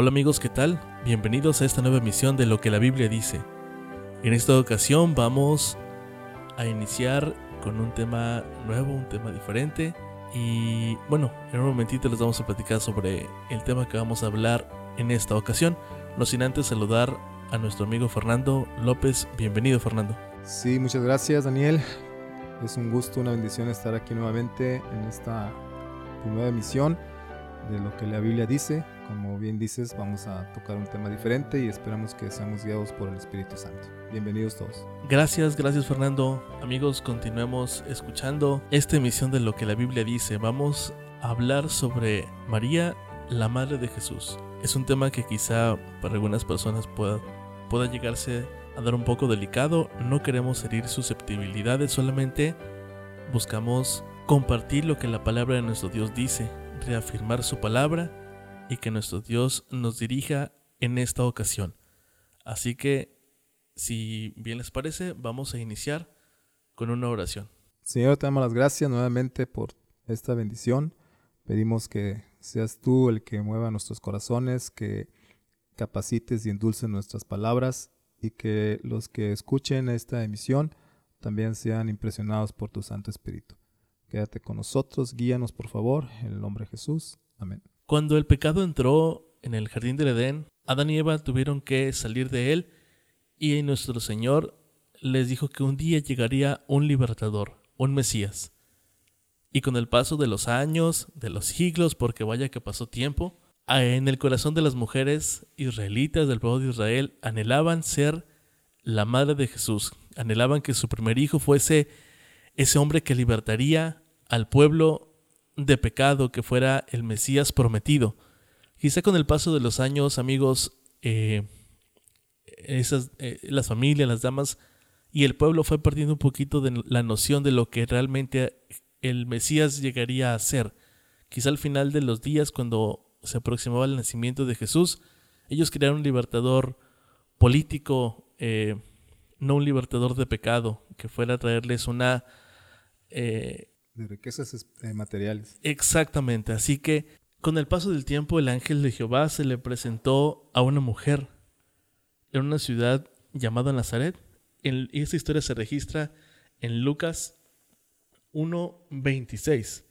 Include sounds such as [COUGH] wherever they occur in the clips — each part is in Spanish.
Hola amigos, ¿qué tal? Bienvenidos a esta nueva emisión de Lo que la Biblia dice. En esta ocasión vamos a iniciar con un tema nuevo, un tema diferente. Y bueno, en un momentito les vamos a platicar sobre el tema que vamos a hablar en esta ocasión. No sin antes saludar a nuestro amigo Fernando López. Bienvenido Fernando. Sí, muchas gracias Daniel. Es un gusto, una bendición estar aquí nuevamente en esta nueva emisión de lo que la Biblia dice. Como bien dices, vamos a tocar un tema diferente y esperamos que seamos guiados por el Espíritu Santo. Bienvenidos todos. Gracias, gracias Fernando. Amigos, continuemos escuchando esta emisión de lo que la Biblia dice. Vamos a hablar sobre María, la Madre de Jesús. Es un tema que quizá para algunas personas pueda, pueda llegarse a dar un poco delicado. No queremos herir susceptibilidades, solamente buscamos compartir lo que la palabra de nuestro Dios dice, reafirmar su palabra y que nuestro Dios nos dirija en esta ocasión. Así que, si bien les parece, vamos a iniciar con una oración. Señor, te damos las gracias nuevamente por esta bendición. Pedimos que seas tú el que mueva nuestros corazones, que capacites y endulces nuestras palabras y que los que escuchen esta emisión también sean impresionados por tu Santo Espíritu. Quédate con nosotros, guíanos por favor, en el nombre de Jesús. Amén. Cuando el pecado entró en el jardín del Edén, Adán y Eva tuvieron que salir de él y nuestro Señor les dijo que un día llegaría un libertador, un Mesías. Y con el paso de los años, de los siglos, porque vaya que pasó tiempo, en el corazón de las mujeres israelitas del pueblo de Israel anhelaban ser la madre de Jesús, anhelaban que su primer hijo fuese ese hombre que libertaría al pueblo de pecado que fuera el Mesías prometido. Quizá con el paso de los años, amigos, eh, esas, eh, las familias, las damas y el pueblo fue perdiendo un poquito de la noción de lo que realmente el Mesías llegaría a ser. Quizá al final de los días, cuando se aproximaba el nacimiento de Jesús, ellos crearon un libertador político, eh, no un libertador de pecado, que fuera a traerles una de riquezas eh, materiales. Exactamente, así que con el paso del tiempo el ángel de Jehová se le presentó a una mujer en una ciudad llamada Nazaret. En, esta historia se registra en Lucas 1.26.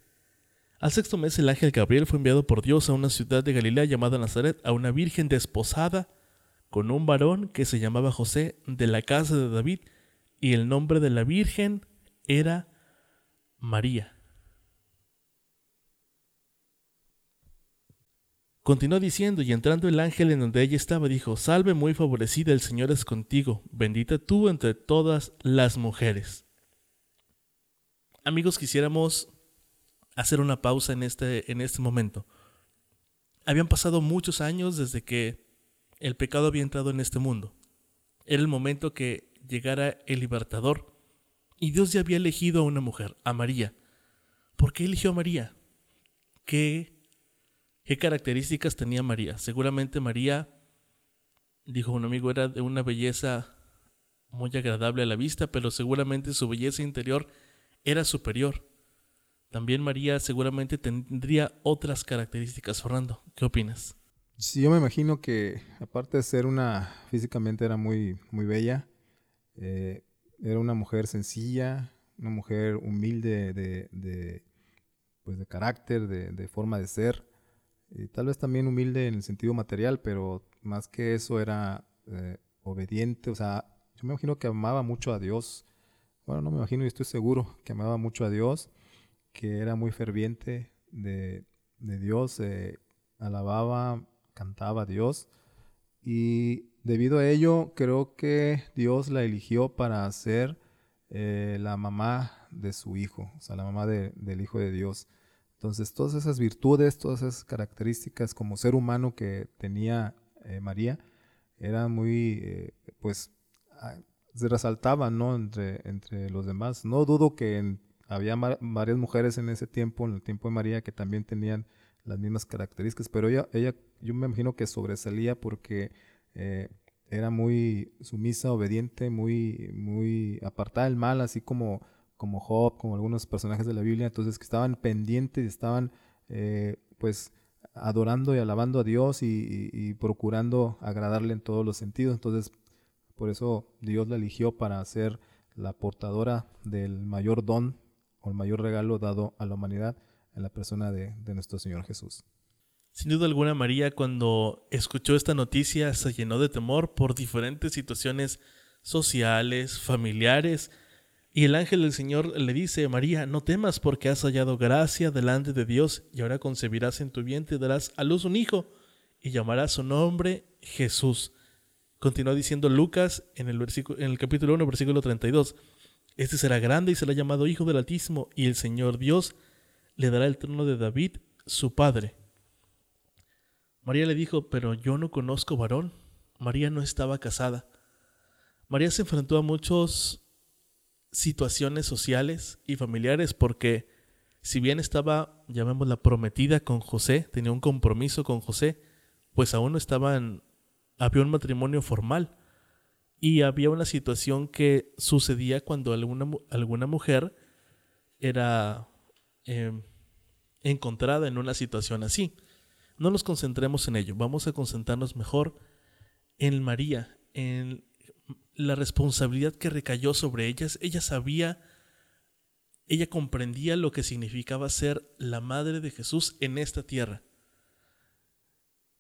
Al sexto mes el ángel Gabriel fue enviado por Dios a una ciudad de Galilea llamada Nazaret, a una virgen desposada con un varón que se llamaba José de la casa de David, y el nombre de la virgen era María. Continuó diciendo, y entrando el ángel en donde ella estaba, dijo, Salve muy favorecida, el Señor es contigo, bendita tú entre todas las mujeres. Amigos, quisiéramos hacer una pausa en este, en este momento. Habían pasado muchos años desde que el pecado había entrado en este mundo. Era el momento que llegara el libertador y Dios ya había elegido a una mujer, a María. ¿Por qué eligió a María? ¿Qué, qué características tenía María? Seguramente María, dijo un amigo, era de una belleza muy agradable a la vista, pero seguramente su belleza interior era superior. También María seguramente tendría otras características. Fernando, ¿qué opinas? Sí, yo me imagino que aparte de ser una, físicamente era muy, muy bella, eh, era una mujer sencilla, una mujer humilde de, pues de carácter, de, forma de ser. Y tal vez también humilde en el sentido material, pero más que eso era eh, obediente. O sea, yo me imagino que amaba mucho a Dios. Bueno, no me imagino y estoy seguro que amaba mucho a Dios, que era muy ferviente de, Dios, eh, alababa, cantaba a Dios. Y Debido a ello, creo que Dios la eligió para ser eh, la mamá de su hijo, o sea, la mamá del hijo de Dios. Entonces, todas esas virtudes, todas esas características como ser humano que tenía eh, María, eran muy, eh, pues, ah, se resaltaban, ¿no? Entre, entre los demás. No dudo que había varias mujeres en ese tiempo, en el tiempo de María, que también tenían las mismas características, pero ella, ella yo me imagino que sobresalía porque eh, era muy sumisa, obediente, muy, muy apartada del mal, así como, como Job, como algunos personajes de la Biblia, entonces que estaban pendientes, estaban eh, pues adorando y alabando a Dios y, procurando agradarle en todos los sentidos. Entonces, por eso Dios la eligió para ser la portadora del mayor don o el mayor regalo dado a la humanidad en la persona de, de nuestro Señor Jesús. Sin duda alguna, María, cuando escuchó esta noticia, se llenó de temor por diferentes situaciones sociales, familiares, y el ángel del Señor le dice, María, no temas porque has hallado gracia delante de Dios y ahora concebirás en tu vientre y darás a luz un hijo y llamarás su nombre Jesús. Continúa diciendo Lucas en el, versículo, en el capítulo 1, versículo 32. Este será grande y será llamado Hijo del Altísimo y el Señor Dios le dará el trono de David, su padre. María le dijo, pero yo no conozco varón. María no estaba casada. María se enfrentó a muchos situaciones sociales y familiares porque si bien estaba, llamémosla, prometida con José, tenía un compromiso con José, pues aún no estaban, había un matrimonio formal y había una situación que sucedía cuando alguna, alguna mujer era em, encontrada en una situación así. No nos concentremos en ello, vamos a concentrarnos mejor en María, en la responsabilidad que recayó sobre ellas, ella sabía, ella comprendía lo que significaba ser la madre de Jesús en esta tierra.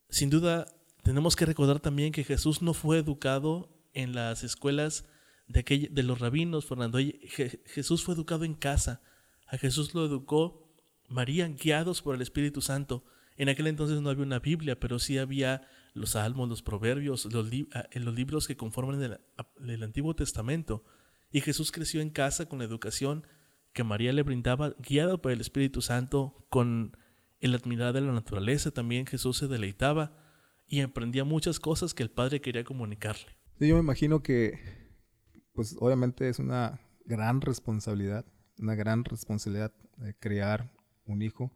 Sin duda, tenemos que recordar también que Jesús no fue educado en las escuelas de, de los rabinos, Fernando. Jesús fue educado en casa. A Jesús lo educó María, guiados por el Espíritu Santo. En aquel entonces no había una Biblia, pero sí había los salmos, los proverbios, los, ah, en los libros que conforman el, Antiguo Testamento. Y Jesús creció en casa con la educación que María le brindaba, guiado por el Espíritu Santo, con el admirar de la naturaleza. También Jesús se deleitaba y aprendía muchas cosas que el Padre quería comunicarle. yo me imagino que, pues obviamente es una gran responsabilidad, una gran responsabilidad de crear un hijo.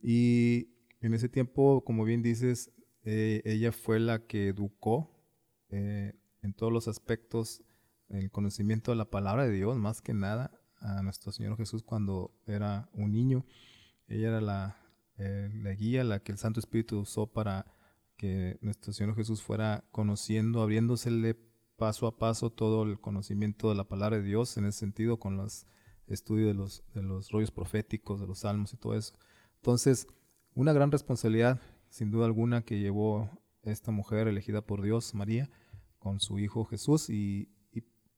Y en ese tiempo, como bien dices, eh, ella fue la que educó eh, en todos los aspectos el conocimiento de la palabra de Dios, más que nada a nuestro Señor Jesús cuando era un niño. Ella era la, eh, la guía, la que el Santo Espíritu usó para que nuestro Señor Jesús fuera conociendo, abriéndosele paso a paso todo el conocimiento de la palabra de Dios, en ese sentido, con los estudios de los, de los rollos proféticos, de los salmos y todo eso. Entonces, una gran responsabilidad sin duda alguna que llevó esta mujer elegida por Dios, María, con su hijo Jesús y,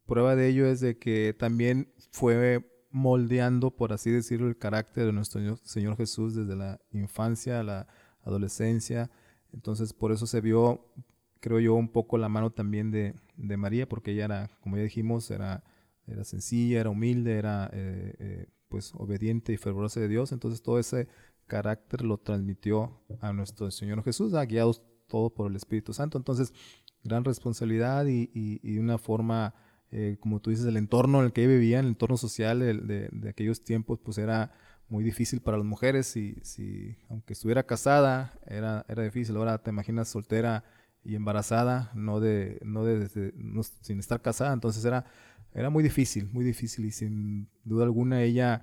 prueba de ello es de que también fue moldeando, por así decirlo, el carácter de nuestro Señor Jesús desde la infancia a la adolescencia. Entonces, por eso se vio, creo yo, un poco la mano también de, María, porque ella era, como ya dijimos, era, era sencilla, era humilde, era eh, eh, pues obediente y fervorosa de Dios. Entonces, todo ese carácter lo transmitió a nuestro Señor Jesús, ha guiado todo por el Espíritu Santo. Entonces, gran responsabilidad y, una forma, eh, como tú dices, el entorno en el que vivía, el entorno social de, aquellos tiempos, pues era muy difícil para las mujeres. Si, aunque estuviera casada, era, era difícil. Ahora te imaginas soltera y embarazada, no de, no de, sin estar casada. Entonces era, era muy difícil, muy difícil. Y sin duda alguna ella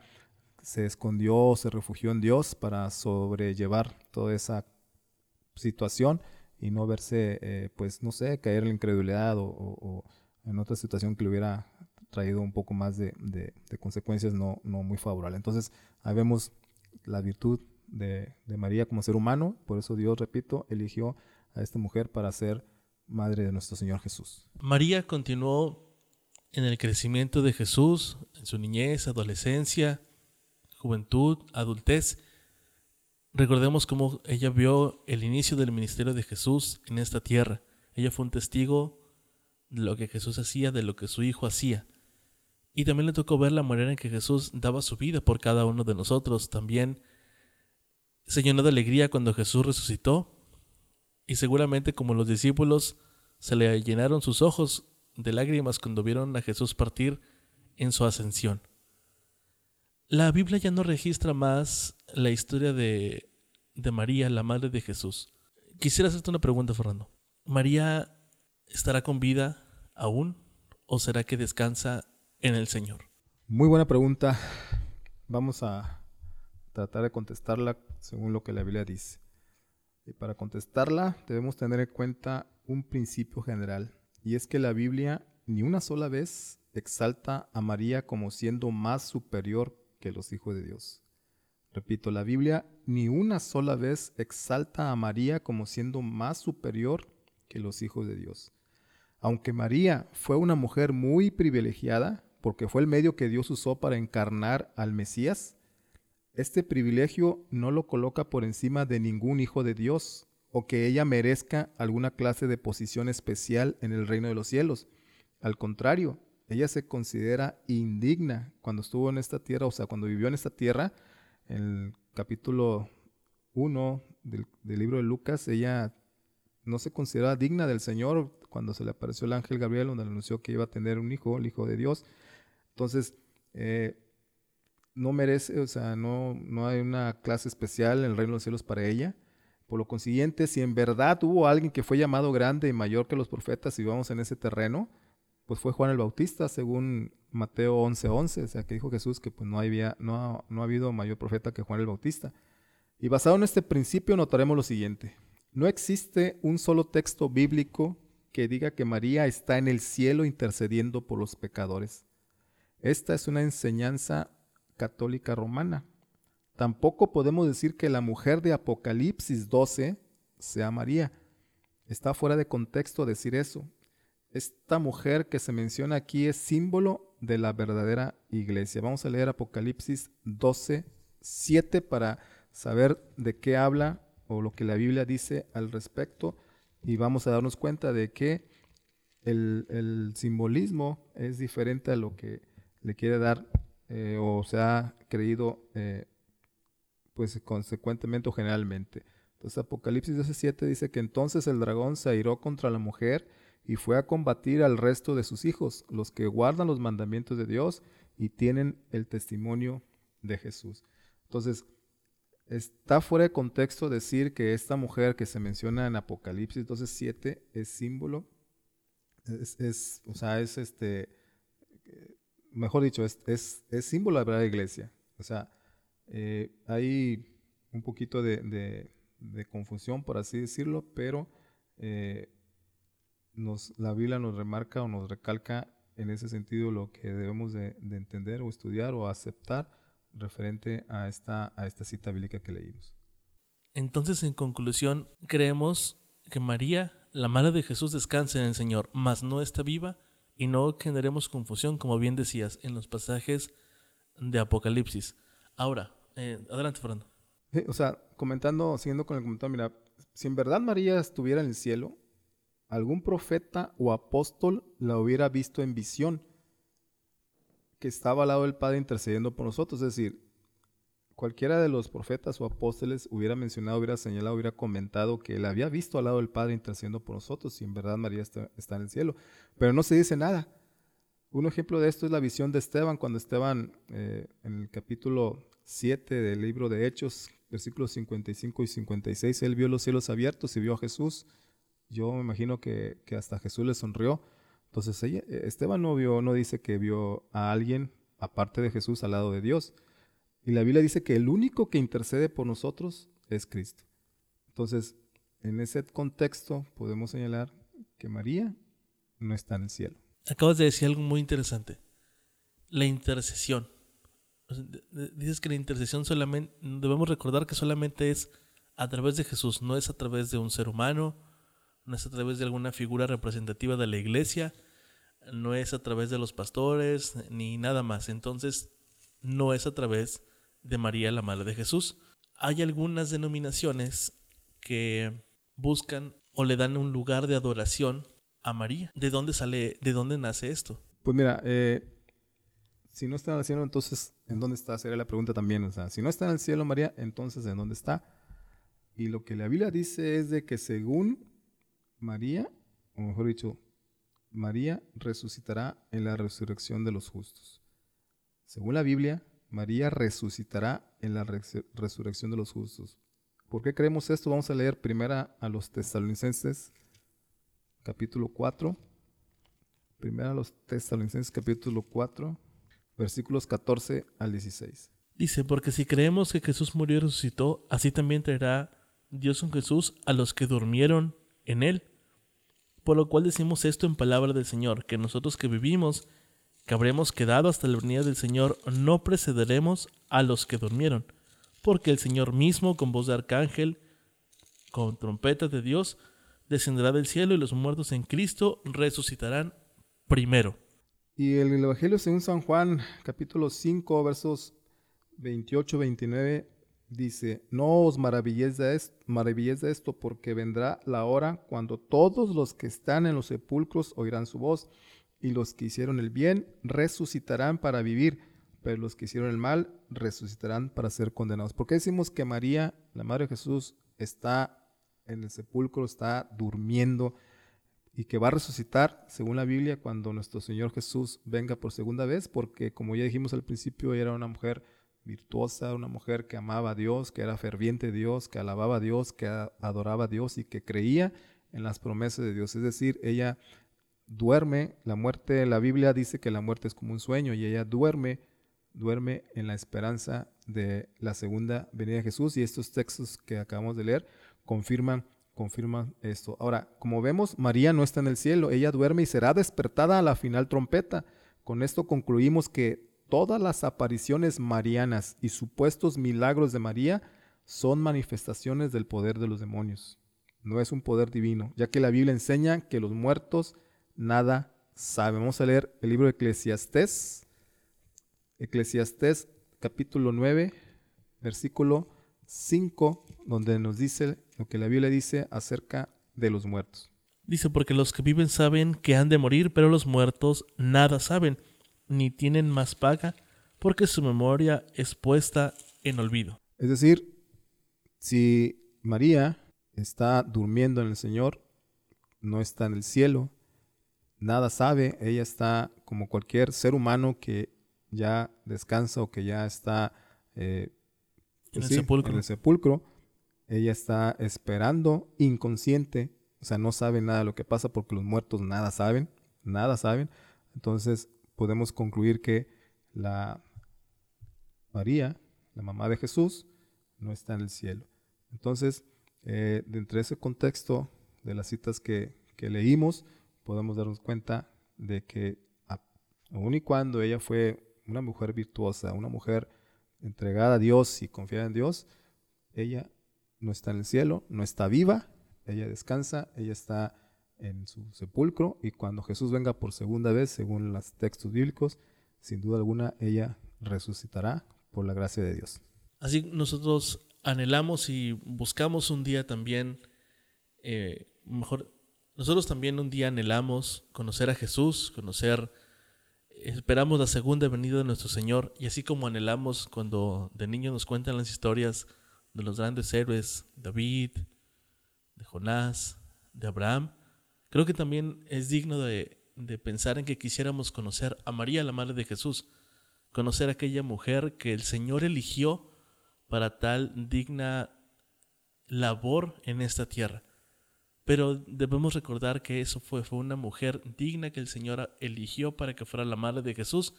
se escondió, se refugió en Dios para sobrellevar toda esa situación y no verse, eh, pues, no sé, caer en la incredulidad o, en otra situación que le hubiera traído un poco más de, consecuencias no, no, muy favorables. Entonces, ahí vemos la virtud de, de, María como ser humano, por eso Dios, repito, eligió a esta mujer para ser madre de nuestro Señor Jesús. María continuó en el crecimiento de Jesús, en su niñez, adolescencia, juventud, adultez. Recordemos cómo ella vio el inicio del ministerio de Jesús en esta tierra. Ella fue un testigo de lo que Jesús hacía, de lo que su hijo hacía. Y también le tocó ver la manera en que Jesús daba su vida por cada uno de nosotros. También se llenó de alegría cuando Jesús resucitó. Y seguramente como los discípulos se le llenaron sus ojos de lágrimas cuando vieron a Jesús partir en su ascensión. La Biblia ya no registra más la historia de, María, la madre de Jesús. Quisiera hacerte una pregunta, Fernando. ¿María estará con vida aún o será que descansa en el Señor? Muy buena pregunta. Vamos a tratar de contestarla según lo que la Biblia dice. Y para contestarla debemos tener en cuenta un principio general, y es que la Biblia ni una sola vez exalta a María como siendo más superior que los hijos de Dios. Repito, la Biblia ni una sola vez exalta a María como siendo más superior que los hijos de Dios. Aunque María fue una mujer muy privilegiada, porque fue el medio que Dios usó para encarnar al Mesías, este privilegio no lo coloca por encima de ningún hijo de Dios o que ella merezca alguna clase de posición especial en el reino de los cielos. Al contrario, ella se considera indigna cuando estuvo en esta tierra, o sea, cuando vivió en esta tierra, en el capítulo 1 del, libro de Lucas, ella no se consideraba digna del Señor cuando se le apareció el ángel Gabriel, donde le anunció que iba a tener un hijo, el hijo de Dios. Entonces, eh, no merece, o sea, no, no hay una clase especial en el reino de los cielos para ella. Por lo consiguiente, si en verdad hubo alguien que fue llamado grande y mayor que los profetas y vamos en ese terreno, pues fue Juan el Bautista, según Mateo 11:11, 11, o sea, que dijo Jesús que pues no, había, no, no ha habido mayor profeta que Juan el Bautista. Y basado en este principio notaremos lo siguiente. No existe un solo texto bíblico que diga que María está en el cielo intercediendo por los pecadores. Esta es una enseñanza católica romana. Tampoco podemos decir que la mujer de Apocalipsis 12 sea María. Está fuera de contexto decir eso. Esta mujer que se menciona aquí es símbolo de la verdadera iglesia. Vamos a leer Apocalipsis 12, 7 para saber de qué habla o lo que la Biblia dice al respecto y vamos a darnos cuenta de que el, simbolismo es diferente a lo que le quiere dar eh, o se ha creído eh, pues consecuentemente o generalmente. Entonces Apocalipsis 17 dice que entonces el dragón se airó contra la mujer y fue a combatir al resto de sus hijos, los que guardan los mandamientos de Dios y tienen el testimonio de Jesús. Entonces, está fuera de contexto decir que esta mujer que se menciona en Apocalipsis 12.7 es símbolo, es, o sea, es este, mejor dicho, es, es, símbolo de la iglesia. O sea, eh, hay un poquito de, de, confusión, por así decirlo, pero eh, nos, la Biblia nos remarca o nos recalca en ese sentido lo que debemos de, de, entender o estudiar o aceptar referente a esta, a esta cita bíblica que leímos. Entonces, en conclusión, creemos que María, la madre de Jesús, descansa en el Señor, mas no está viva y no generemos confusión, como bien decías, en los pasajes de Apocalipsis. Ahora, eh, adelante, Fernando. o sea, comentando, siguiendo con el comentario, mira, si en verdad María estuviera en el cielo, algún profeta o apóstol la hubiera visto en visión, que estaba al lado del Padre intercediendo por nosotros. Es decir, cualquiera de los profetas o apóstoles hubiera mencionado, hubiera señalado, hubiera comentado que él había visto al lado del Padre intercediendo por nosotros y en verdad María está, en el cielo. Pero no se dice nada. Un ejemplo de esto es la visión de Esteban, cuando Esteban eh, en el capítulo 7 del libro de Hechos, versículos 55 y 56, él vio los cielos abiertos y vio a Jesús. Yo me imagino que, hasta Jesús le sonrió. Entonces Esteban no, vio, no dice que vio a alguien aparte de Jesús al lado de Dios y la Biblia dice que el único que intercede por nosotros es Cristo. Entonces, en ese contexto podemos señalar que María no está en el cielo. Acabas de decir algo muy interesante. La intercesión. Dices que la intercesión solamente, debemos recordar que solamente es a través de Jesús, no es a través de un ser humano, no es a través de alguna figura representativa de la iglesia, no es a través de los pastores, ni nada más. Entonces, no es a través de María la Madre de Jesús. Hay algunas denominaciones que buscan o le dan un lugar de adoración a María. ¿De dónde sale, de dónde nace esto? Pues mira, eh, si no está en el cielo, entonces, ¿en dónde está? Sería la pregunta también. O sea, si no está en el cielo María, entonces, ¿en dónde está? Y lo que la Biblia dice es de que según María, o mejor dicho, María resucitará en la resurrección de los justos. Según la Biblia, María resucitará en la resurrección de los justos. ¿Por qué creemos esto? Vamos a leer primera a los tesalonicenses, capítulo 4. Primera a los tesalonicenses, capítulo 4, versículos 14 al 16. Dice, porque si creemos que Jesús murió y resucitó, así también traerá Dios con Jesús a los que durmieron en él. Por lo cual decimos esto en palabra del Señor, que nosotros que vivimos, que habremos quedado hasta la venida del Señor, no precederemos a los que durmieron, porque el Señor mismo, con voz de arcángel, con trompeta de Dios, descenderá del cielo y los muertos en Cristo resucitarán primero. Y el Evangelio según San Juan, capítulo 5, versos 28-29, dice, no os maravilléis de, esto, de esto, porque vendrá la hora cuando todos los que están en los sepulcros oirán su voz, y los que hicieron el bien resucitarán para vivir, pero los que hicieron el mal resucitarán para ser condenados. ¿Por qué decimos que María, la Madre de Jesús, está en el sepulcro, está durmiendo y que va a resucitar, según la Biblia, cuando nuestro Señor Jesús venga por segunda vez? Porque como ya dijimos al principio, era una mujer virtuosa, una mujer que amaba a Dios, que era ferviente Dios, que alababa a Dios, que adoraba a Dios y que creía en las promesas de Dios. Es decir, ella duerme, la muerte, la Biblia dice que la muerte es como un sueño y ella duerme, duerme en la esperanza de la segunda venida de Jesús y estos textos que acabamos de leer confirman confirman esto. Ahora, como vemos, María no está en el cielo, ella duerme y será despertada a la final trompeta. Con esto concluimos que todas las apariciones marianas y supuestos milagros de María son manifestaciones del poder de los demonios. No es un poder divino, ya que la Biblia enseña que los muertos nada saben. Vamos a leer el libro de Eclesiastés. Eclesiastés capítulo 9, versículo 5, donde nos dice lo que la Biblia dice acerca de los muertos. Dice, porque los que viven saben que han de morir, pero los muertos nada saben, ni tienen más paga, porque su memoria es puesta en olvido. Es decir, si María está durmiendo en el Señor, no está en el cielo, nada sabe, ella está como cualquier ser humano que ya descansa o que ya está eh, en, pues el sepulcro. en el sepulcro. Ella está esperando inconsciente, o sea, no sabe nada de lo que pasa porque los muertos nada saben, nada saben. Entonces podemos concluir que la María, la mamá de Jesús, no está en el cielo. Entonces, eh, dentro de ese contexto de las citas que, que leímos, podemos darnos cuenta de que aun y cuando ella fue una mujer virtuosa, una mujer entregada a Dios y confiada en Dios, ella no está en el cielo, no está viva, ella descansa, ella está en su sepulcro y cuando Jesús venga por segunda vez, según los textos bíblicos, sin duda alguna ella resucitará por la gracia de Dios. Así nosotros anhelamos y buscamos un día también, eh, mejor nosotros también un día anhelamos conocer a Jesús, conocer, esperamos la segunda venida de nuestro Señor y así como anhelamos cuando de niño nos cuentan las historias de los grandes héroes, David, de Jonás, de Abraham, creo que también es digno de, pensar en que quisiéramos conocer a María, la Madre de Jesús, conocer a aquella mujer que el Señor eligió para tal digna labor en esta tierra. Pero debemos recordar que eso fue una mujer digna que el Señor eligió para que fuera la madre de Jesús.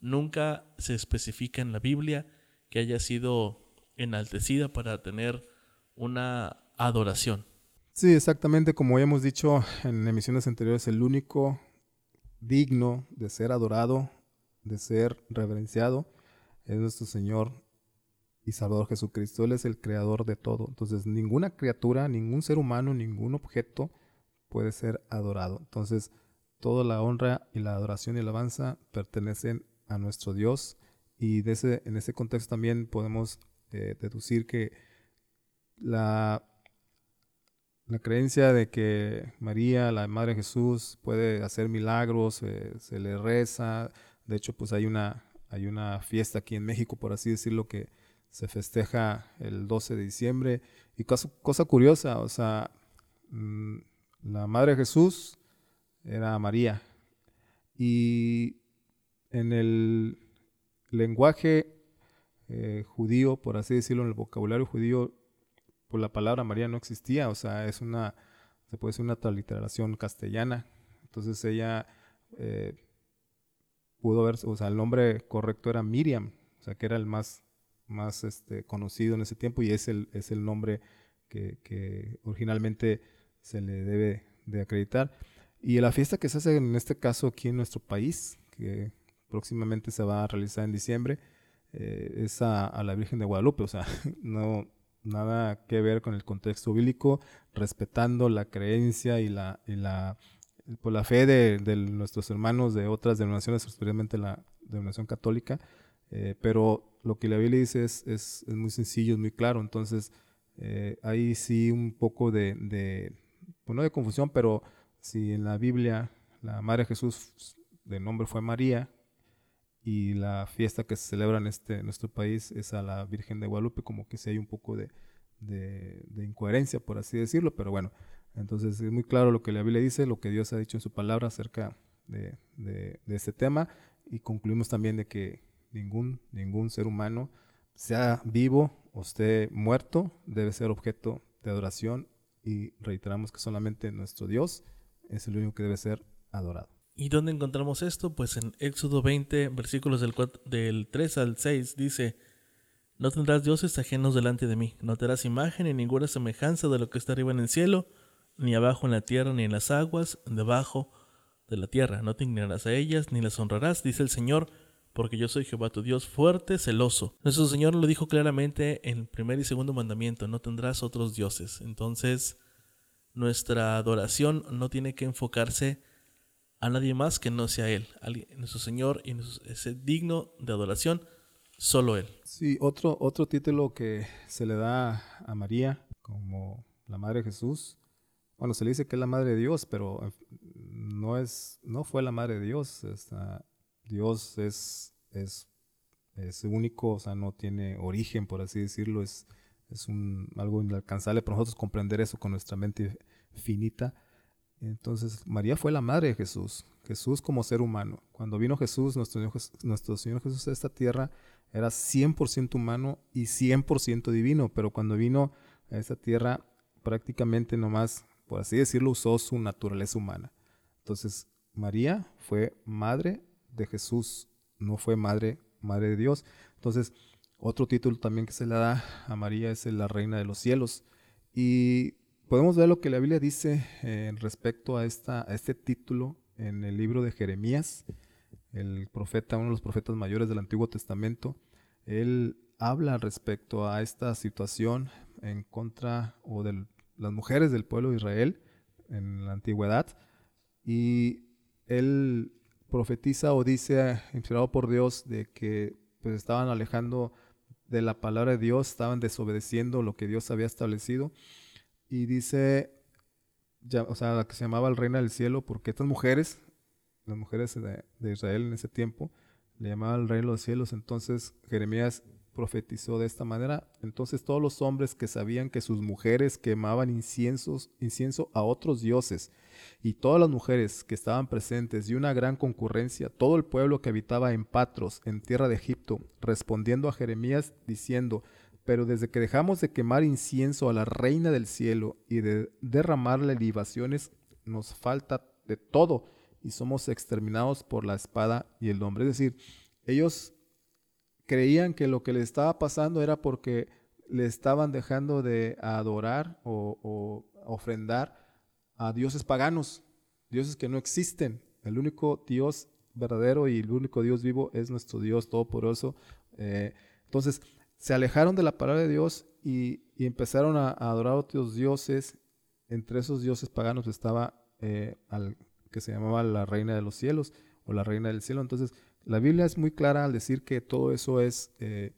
Nunca se especifica en la Biblia que haya sido enaltecida para tener una adoración. Sí, exactamente como ya hemos dicho en emisiones anteriores, el único digno de ser adorado, de ser reverenciado, es nuestro Señor y Salvador Jesucristo. Él es el creador de todo. Entonces, ninguna criatura, ningún ser humano, ningún objeto puede ser adorado. Entonces, toda la honra y la adoración y alabanza pertenecen a nuestro Dios. Y de ese, en ese contexto también podemos eh, deducir que la, la creencia de que María, la Madre de Jesús, puede hacer milagros, eh, se le reza. De hecho, pues hay una, hay una fiesta aquí en México, por así decirlo, que se festeja el 12 de diciembre. Y cosa, curiosa, o sea, mm, la Madre de Jesús era María. Y en el lenguaje eh, judío, por así decirlo, en el vocabulario judío, pues la palabra María no existía, o sea, es una, se puede decir una transliteración castellana. Entonces ella eh, pudo ver, o sea, el nombre correcto era Miriam, o sea, que era el más más este, conocido en ese tiempo y es el, es el nombre que, originalmente se le debe de acreditar. Y la fiesta que se hace en este caso aquí en nuestro país, que próximamente se va a realizar en diciembre, eh, es a, la Virgen de Guadalupe. O sea, [LAUGHS] no nada que ver con el contexto bíblico, respetando la creencia y la, y la, pues, la fe de, de, nuestros hermanos de otras denominaciones, especialmente la denominación católica. Eh, pero lo que la Biblia dice es, es, es muy sencillo, es muy claro. Entonces, eh, ahí sí un poco de, de, pues de confusión, pero si en la Biblia la Madre Jesús de nombre fue María y la fiesta que se celebra en este nuestro país es a la Virgen de Guadalupe, como que sí hay un poco de, de, incoherencia, por así decirlo, pero bueno, entonces es muy claro lo que la Biblia dice, lo que Dios ha dicho en su palabra acerca de, de, este tema y concluimos también de que ningún, ningún ser humano, sea vivo o esté muerto, debe ser objeto de adoración y reiteramos que solamente nuestro Dios es el único que debe ser adorado. ¿Y dónde encontramos esto? Pues en Éxodo 20, versículos del, del 3 al 6 dice, No tendrás dioses ajenos delante de mí, no te harás imagen ni ninguna semejanza de lo que está arriba en el cielo, ni abajo en la tierra, ni en las aguas, debajo de la tierra. No te inclinarás a ellas, ni las honrarás, dice el Señor, porque yo soy Jehová tu Dios fuerte, celoso. Nuestro Señor lo dijo claramente en el primer y segundo mandamiento, no tendrás otros dioses. Entonces, nuestra adoración no tiene que enfocarse a nadie más que no sea Él. Nuestro Señor y es digno de adoración, solo Él. Sí, otro, otro título que se le da a María como la Madre de Jesús. Bueno, se le dice que es la Madre de Dios, pero no, es, no fue la Madre de Dios. Esta, Dios es, es, es único, o sea, no tiene origen, por así decirlo, es, es un, algo inalcanzable para nosotros comprender eso con nuestra mente finita. Entonces, María fue la madre de Jesús, Jesús como ser humano. Cuando vino Jesús, nuestro Señor, Jesús a esta tierra, era 100% humano y 100% divino, pero cuando vino a esta tierra, prácticamente nomás, por así decirlo, usó su naturaleza humana. Entonces, María fue madre de Jesús, no fue madre, madre de Dios. Entonces, otro título también que se le da a María es la reina de los cielos. Y podemos ver lo que la Biblia dice eh, respecto a, a este título en el libro de Jeremías, el profeta, uno de los profetas mayores del Antiguo Testamento. Él habla respecto a esta situación en contra o de las mujeres del pueblo de Israel en la antigüedad y él profetiza o dice, inspirado por Dios, de que pues estaban alejando de la palabra de Dios, estaban desobedeciendo lo que Dios había establecido. Y dice, ya, o sea, la que se llamaba el reina del cielo, porque estas mujeres, las mujeres de, Israel en ese tiempo, le llamaban el reino de los cielos. Entonces Jeremías profetizó de esta manera. Entonces todos los hombres que sabían que sus mujeres quemaban inciensos, incienso a otros dioses, y todas las mujeres que estaban presentes y una gran concurrencia, todo el pueblo que habitaba en Patros, en tierra de Egipto, respondiendo a Jeremías diciendo, pero desde que dejamos de quemar incienso a la reina del cielo y de derramarle libaciones, nos falta de todo y somos exterminados por la espada y el hombre. Es decir, ellos creían que lo que les estaba pasando era porque le estaban dejando de adorar o, ofrendar a dioses paganos, dioses que no existen. El único Dios verdadero y el único Dios vivo es nuestro Dios todopoderoso. Eh, entonces, se alejaron de la palabra de Dios y, empezaron a, adorar otros dioses. Entre esos dioses paganos estaba eh, al que se llamaba la reina de los cielos o la reina del cielo. Entonces, la Biblia es muy clara al decir que todo eso es, eh,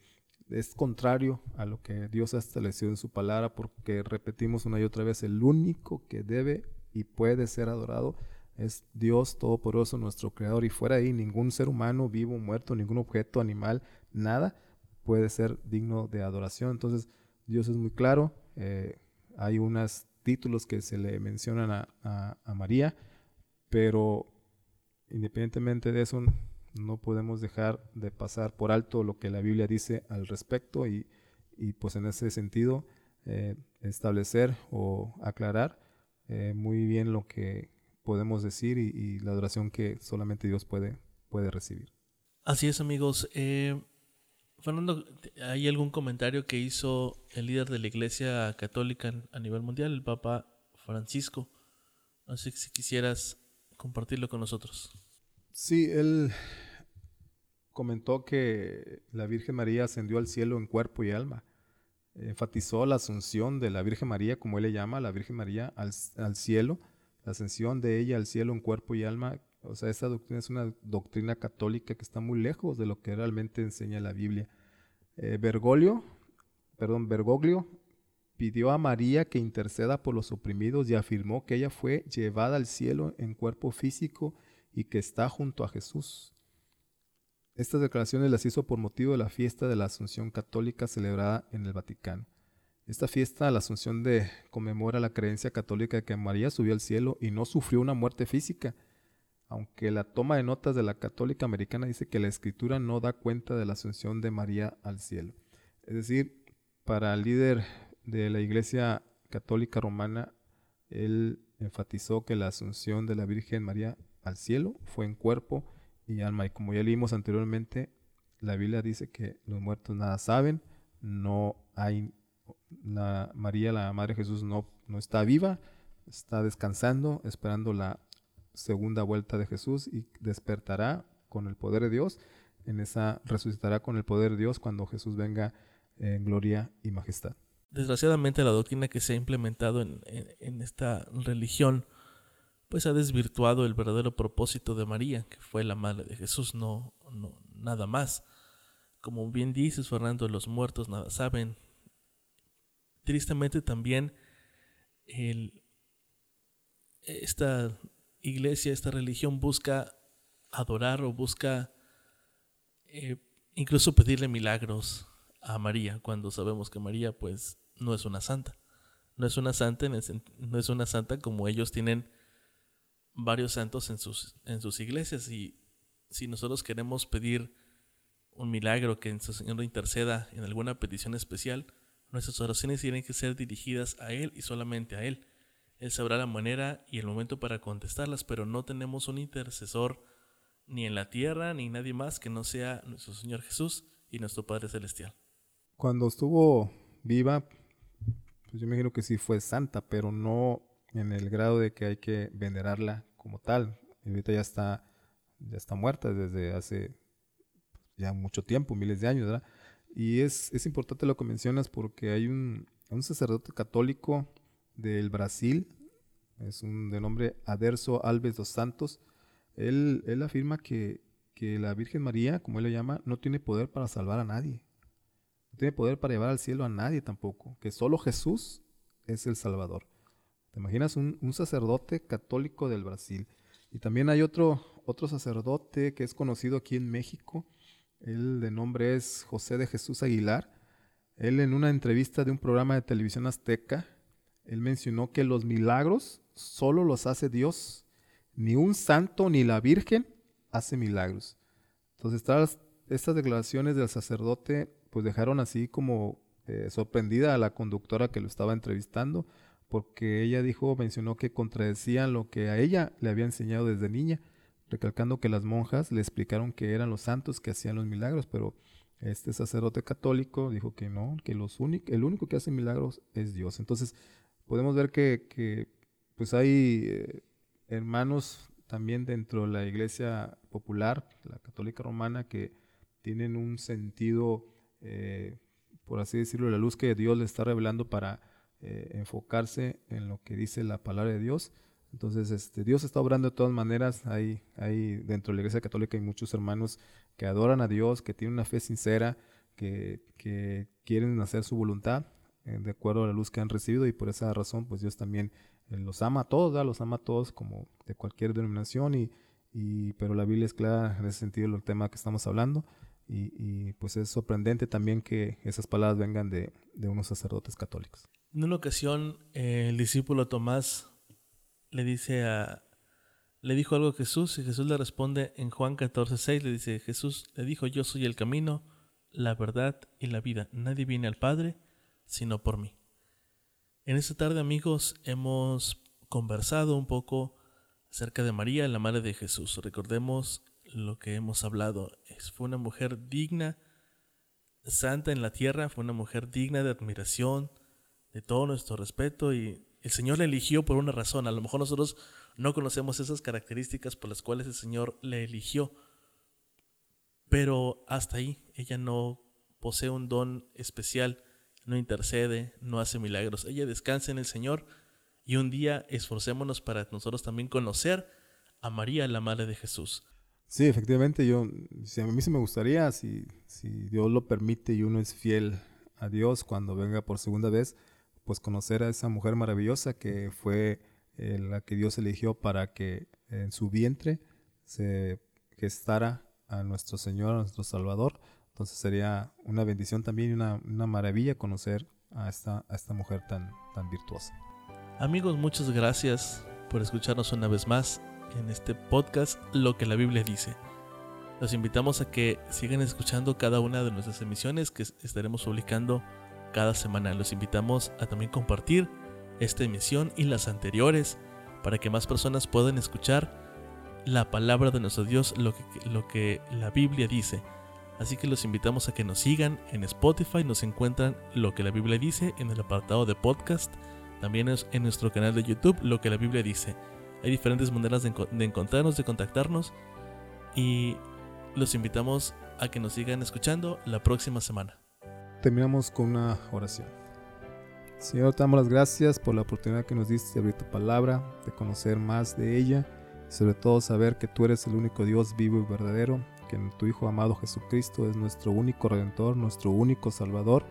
es contrario a lo que Dios ha establecido en su palabra, porque repetimos una y otra vez, el único que debe y puede ser adorado es Dios Todopoderoso, nuestro Creador, y fuera ahí ningún ser humano, vivo, muerto, ningún objeto, animal, nada puede ser digno de adoración. Entonces, Dios es muy claro. Eh, hay unos títulos que se le mencionan a, a María, pero independientemente de eso, no podemos dejar de pasar por alto lo que la Biblia dice al respecto y, pues en ese sentido eh, establecer o aclarar eh, muy bien lo que podemos decir y, la adoración que solamente Dios puede, puede recibir. Así es amigos. Fernando, ¿hay algún comentario que hizo el líder de la Iglesia Católica a nivel mundial, el Papa Francisco? No sé si quisieras compartirlo con nosotros. Sí, él comentó que la Virgen María ascendió al cielo en cuerpo y alma. Enfatizó la asunción de la Virgen María, como él le llama, la Virgen María al, cielo, la ascensión de ella al cielo en cuerpo y alma, o sea, esta doctrina es una doctrina católica que está muy lejos de lo que realmente enseña la Biblia. Eh, Bergoglio, perdón, Bergoglio pidió a María que interceda por los oprimidos y afirmó que ella fue llevada al cielo en cuerpo físico y que está junto a Jesús. Estas declaraciones las hizo por motivo de la fiesta de la Asunción Católica celebrada en el Vaticano. Esta fiesta, la Asunción de conmemora la creencia católica de que María subió al cielo y no sufrió una muerte física, aunque la toma de notas de la Católica Americana dice que la escritura no da cuenta de la asunción de María al cielo. Es decir, para el líder de la Iglesia Católica Romana, él enfatizó que la asunción de la Virgen María al cielo fue en cuerpo y alma. Y como ya leímos anteriormente, la Biblia dice que los muertos nada saben, no hay, la, María, la Madre Jesús, no, no está viva, está descansando, esperando la segunda vuelta de Jesús y despertará con el poder de Dios. En esa resucitará con el poder de Dios cuando Jesús venga en gloria y majestad. Desgraciadamente la doctrina que se ha implementado en, esta religión pues ha desvirtuado el verdadero propósito de María, que fue la madre de Jesús, no, no nada más. Como bien dices, Fernando, los muertos nada saben. Tristemente también el, esta iglesia, esta religión busca adorar o busca eh, incluso pedirle milagros a María, cuando sabemos que María pues no es una santa. No es una santa, no es una santa como ellos tienen varios santos en sus, en sus iglesias y si nosotros queremos pedir un milagro que nuestro Señor interceda en alguna petición especial, nuestras oraciones tienen que ser dirigidas a Él y solamente a Él. Él sabrá la manera y el momento para contestarlas, pero no tenemos un intercesor ni en la tierra ni nadie más que no sea nuestro Señor Jesús y nuestro Padre Celestial. Cuando estuvo viva, pues yo imagino que sí fue santa, pero no en el grado de que hay que venerarla como tal. Y ahorita ya está, ya está muerta desde hace ya mucho tiempo, miles de años, ¿verdad? Y es, es importante lo que mencionas porque hay un, un sacerdote católico del Brasil, es un de nombre Aderso Alves dos Santos. Él, él afirma que, que, la Virgen María, como él le llama, no tiene poder para salvar a nadie. No tiene poder para llevar al cielo a nadie tampoco. Que solo Jesús es el Salvador. ¿Te imaginas un, un sacerdote católico del Brasil? Y también hay otro, otro sacerdote que es conocido aquí en México. Él de nombre es José de Jesús Aguilar. Él en una entrevista de un programa de televisión azteca, él mencionó que los milagros solo los hace Dios. Ni un santo ni la Virgen hace milagros. Entonces, estas, estas declaraciones del sacerdote pues dejaron así como eh, sorprendida a la conductora que lo estaba entrevistando, porque ella dijo, mencionó que contradecían lo que a ella le había enseñado desde niña, recalcando que las monjas le explicaron que eran los santos que hacían los milagros, pero este sacerdote católico dijo que no, que los el único que hace milagros es Dios. Entonces, podemos ver que, pues hay eh, hermanos también dentro de la iglesia popular, la católica romana, que tienen un sentido, eh, por así decirlo, la luz que Dios le está revelando para eh, enfocarse en lo que dice la palabra de Dios. Entonces, este, Dios está obrando de todas maneras. Hay, hay dentro de la iglesia católica hay muchos hermanos que adoran a Dios, que tienen una fe sincera, que, quieren hacer su voluntad de acuerdo a la luz que han recibido y por esa razón pues Dios también eh, los ama a todos, los ama a todos como de cualquier denominación y, y, pero la Biblia es clara en ese sentido el tema que estamos hablando y, y pues es sorprendente también que esas palabras vengan de, de unos sacerdotes católicos. En una ocasión eh, el discípulo Tomás le dice a le dijo algo a Jesús y Jesús le responde en Juan 14:6 le dice Jesús le dijo yo soy el camino, la verdad y la vida. Nadie viene al Padre sino por mí. En esta tarde, amigos, hemos conversado un poco acerca de María, la madre de Jesús. Recordemos lo que hemos hablado. Fue una mujer digna santa en la tierra, fue una mujer digna de admiración, de todo nuestro respeto y el Señor la eligió por una razón. A lo mejor nosotros no conocemos esas características por las cuales el Señor la eligió, pero hasta ahí ella no posee un don especial, no intercede, no hace milagros. Ella descansa en el Señor y un día esforcémonos para nosotros también conocer a María, la Madre de Jesús. Sí, efectivamente, yo, si a mí se me gustaría, si, Dios lo permite y uno es fiel a Dios cuando venga por segunda vez, pues conocer a esa mujer maravillosa que fue eh, la que Dios eligió para que en su vientre se gestara a nuestro Señor, a nuestro Salvador. Entonces sería una bendición también y una, maravilla conocer a esta, a esta mujer tan, tan virtuosa. Amigos, muchas gracias por escucharnos una vez más en este podcast Lo que la Biblia dice. Los invitamos a que sigan escuchando cada una de nuestras emisiones que estaremos publicando cada semana. Los invitamos a también compartir esta emisión y las anteriores para que más personas puedan escuchar la palabra de nuestro Dios, lo que, lo que la Biblia dice. Así que los invitamos a que nos sigan en Spotify, nos encuentran lo que la Biblia dice en el apartado de podcast, también en nuestro canal de YouTube, lo que la Biblia dice. Hay diferentes maneras de, de encontrarnos, de contactarnos y los invitamos a que nos sigan escuchando la próxima semana. Terminamos con una oración. Señor, te damos las gracias por la oportunidad que nos diste de abrir tu palabra, de conocer más de ella sobre todo saber que tú eres el único Dios vivo y verdadero, que tu Hijo amado Jesucristo es nuestro único Redentor, nuestro único Salvador,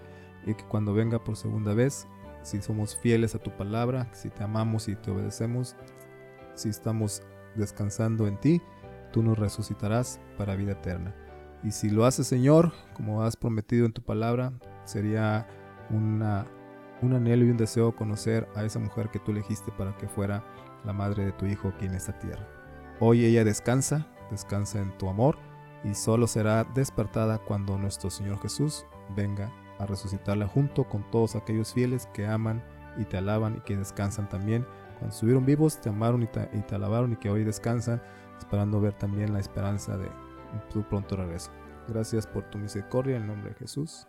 y que cuando venga por segunda vez, si somos fieles a tu palabra, si te amamos y te obedecemos, si estamos descansando en ti, tú nos resucitarás para vida eterna. Y si lo haces, Señor, como has prometido en tu palabra, sería un anhelo y un deseo conocer a esa mujer que tú elegiste para que fuera la madre de tu Hijo aquí en esta tierra. Hoy ella descansa, descansa en tu amor y solo será despertada cuando nuestro Señor Jesús venga a resucitarla junto con todos aquellos fieles que aman y te alaban y que descansan también. Cuando estuvieron vivos te amaron y te, y te alabaron y que hoy descansan, esperando ver también la esperanza de tu pronto regreso. Gracias por tu misericordia en el nombre de Jesús.